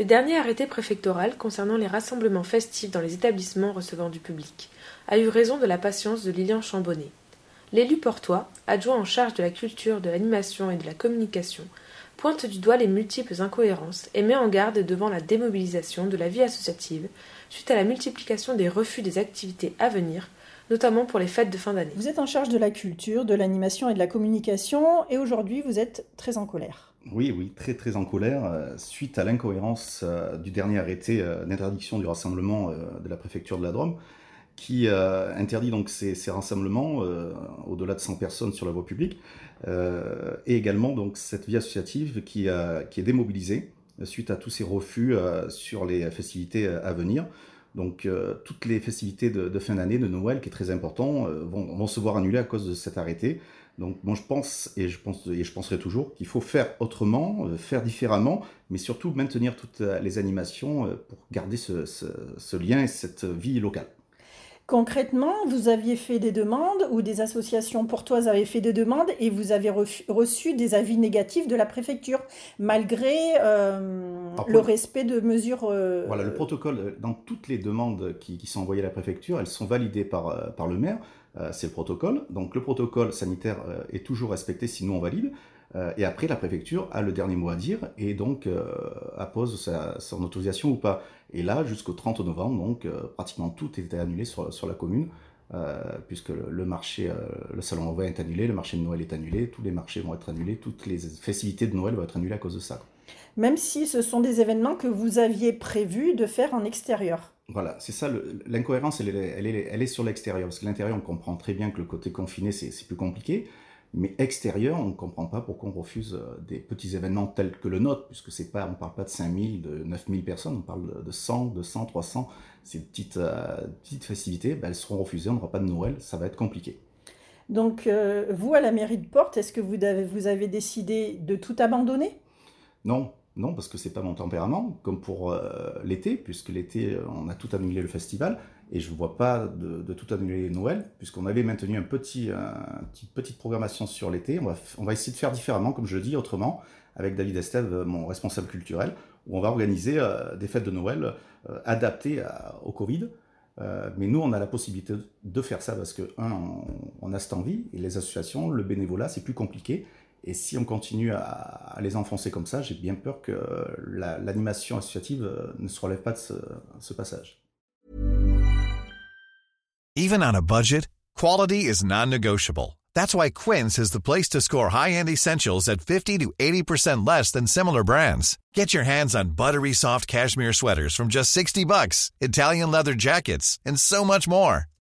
Le dernier arrêté préfectoral concernant les rassemblements festifs dans les établissements recevant du public a eu raison de la patience de Lilian Chambonnet. L'élu portois, adjoint en charge de la culture, de l'animation et de la communication, pointe du doigt les multiples incohérences et met en garde devant la démobilisation de la vie associative suite à la multiplication des refus des activités à venir, notamment pour les fêtes de fin d'année. Vous êtes en charge de la culture, de l'animation et de la communication, et aujourd'hui vous êtes très en colère. Oui, très très en colère, euh, suite à l'incohérence euh, du dernier arrêté euh, d'interdiction du rassemblement de la préfecture de la Drôme, qui interdit donc ces, rassemblements au-delà de 100 personnes sur la voie publique, et également donc cette vie associative qui, qui est démobilisée suite à tous ces refus sur les festivités à venir. Donc euh, toutes les festivités de, fin d'année, de Noël, qui est très important, euh, vont, se voir annulées à cause de cet arrêté. Donc moi je pense et je pense et je penserai toujours qu'il faut faire autrement, euh, faire différemment, mais surtout maintenir toutes les animations pour garder ce, lien et cette vie locale. Concrètement, vous aviez fait des demandes ou des associations portoises avaient fait des demandes et vous avez reçu des avis négatifs de la préfecture malgré Alors, le respect de mesures. euh, Voilà, le protocole, euh, dans toutes les demandes qui, qui sont envoyées à la préfecture, elles sont validées par, euh, par le maire. Euh, c'est le protocole. Donc le protocole sanitaire euh, est toujours respecté, sinon on valide. Et après, la préfecture a le dernier mot à dire et donc appose sa, son autorisation ou pas. Et là, jusqu'au 30 novembre, donc pratiquement tout était annulé sur, sur la commune, euh, puisque le, le marché, euh, le salon Envoi est annulé, le marché de Noël est annulé, tous les marchés vont être annulés, toutes les festivités de Noël vont être annulées à cause de ça. Même si ce sont des événements que vous aviez prévu de faire en extérieur. Voilà, c'est ça, l'incohérence, elle, est- elle, est, elle est sur l'extérieur, parce que l'intérieur, on comprend très bien que le côté confiné, c'est plus compliqué, mais extérieur, on ne comprend pas pourquoi on refuse euh, des petits événements tels que le nôtre, puisque c'est pas, on ne parle pas de 5000, de 9000 personnes, on parle de- de 100, 200, 300, ces petites, euh, petites festivités, ben, elles seront refusées, on n'aura pas de Noël, ça va être compliqué. Donc, euh, vous, à la mairie de Porte, est-ce que vous avez, vous avez décidé de tout abandonner? Non, non, parce que c'est pas mon tempérament, comme pour euh, l'été, puisque l'été, euh, on a tout annulé le festival, et je ne vois pas de, tout annuler Noël, puisqu'on avait maintenu un petit, petite programmation sur l'été. On va, essayer de faire différemment, comme je le dis, autrement, avec David Estève, euh, mon responsable culturel, où on va organiser des fêtes de Noël adaptées au Covid. Mais nous, on a la possibilité de faire ça parce que, un, on, on a cette envie, et les associations, le bénévolat, c'est plus compliqué. Et si on continue à, à les enfoncer comme ça, j'ai bien peur que euh, la- l'animation associative euh, ne se relève pas de ce, ce passage. Even on a budget, quality is non-negotiable. That's why Quince is the place to score high-end essentials at 50 to 80% less than similar brands. Get your hands on buttery soft cashmere sweaters from just 60 bucks, Italian leather jackets, and so much more.